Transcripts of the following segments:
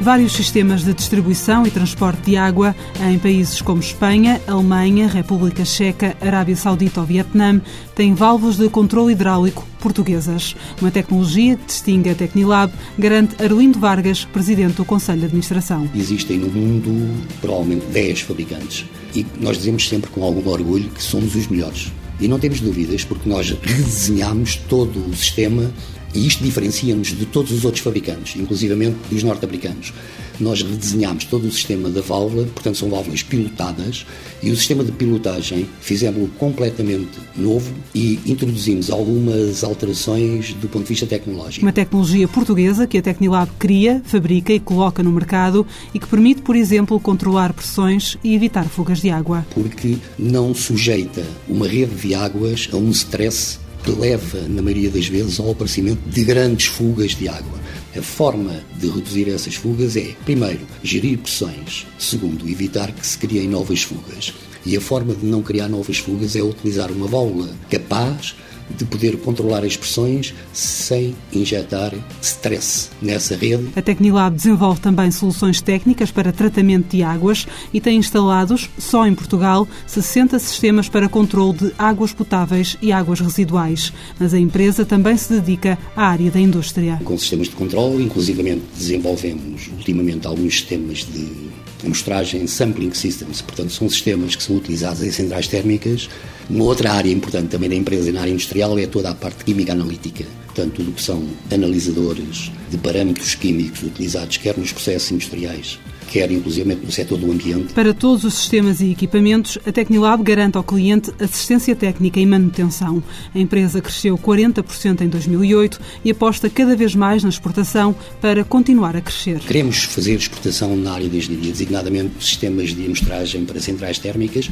vários sistemas de distribuição e transporte de água em países como Espanha, Alemanha, República Checa, Arábia Saudita ou Vietnã têm válvulas de controle hidráulico portuguesas. Uma tecnologia que distingue a Tecnilab, garante Arlindo Vargas, presidente do Conselho de Administração. Existem no mundo provavelmente 10 fabricantes e nós dizemos sempre com algum orgulho que somos os melhores. E não temos dúvidas, porque nós redesenhamos todo o sistema e isto diferencia-nos de todos os outros fabricantes, inclusivamente dos norte-americanos. Nós redesenhámos todo o sistema da válvula, portanto são válvulas pilotadas, e o sistema de pilotagem fizemos-lo completamente novo e introduzimos algumas alterações do ponto de vista tecnológico. Uma tecnologia portuguesa que a Tecnilab cria, fabrica e coloca no mercado e que permite, por exemplo, controlar pressões e evitar fugas de água. Porque não sujeita uma rede de águas a um stress que leva, na maioria das vezes, ao aparecimento de grandes fugas de água. A forma de reduzir essas fugas é, primeiro, gerir pressões, segundo, evitar que se criem novas fugas. E a forma de não criar novas fugas é utilizar uma válvula capaz de poder controlar as pressões sem injetar stress nessa rede. A Tecnilab desenvolve também soluções técnicas para tratamento de águas e tem instalados, só em Portugal, 60 sistemas para controle de águas potáveis e águas residuais. Mas a empresa também se dedica à área da indústria. Com sistemas de controle, inclusivamente desenvolvemos ultimamente alguns sistemas de amostragem sampling systems, portanto são sistemas que são utilizados em centrais térmicas. Uma outra área importante também da empresa na área industrial é toda a parte química analítica, portanto tudo que são analisadores de parâmetros químicos utilizados quer nos processos industriais, quer inclusive no setor do ambiente. Para todos os sistemas e equipamentos, a Tecnilab garante ao cliente assistência técnica e manutenção. A empresa cresceu 40% em 2008 e aposta cada vez mais na exportação para continuar a crescer. Queremos fazer exportação na área da engenharia, designadamente sistemas de amostragem para centrais térmicas,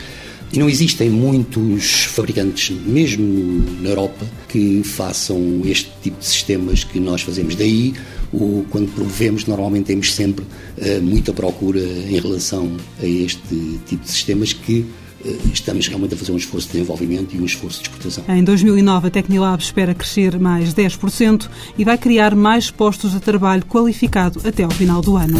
e não existem muitos fabricantes, mesmo na Europa, que façam este tipo de sistemas que nós fazemos. Daí o, quando promovemos, normalmente temos sempre uh, muita procura em relação a este tipo de sistemas que uh, estamos realmente a fazer um esforço de desenvolvimento e um esforço de exportação. Em 2009, a Tecnilab espera crescer mais 10% e vai criar mais postos de trabalho qualificado até ao final do ano.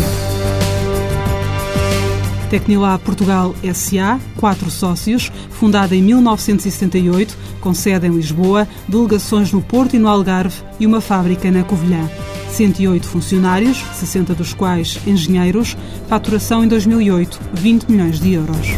Tecnilab Portugal SA, quatro sócios, fundada em 1978, com sede em Lisboa, delegações no Porto e no Algarve e uma fábrica na Covilhã. 108 funcionários, 60 dos quais engenheiros, faturação em 2008, 20 milhões de euros.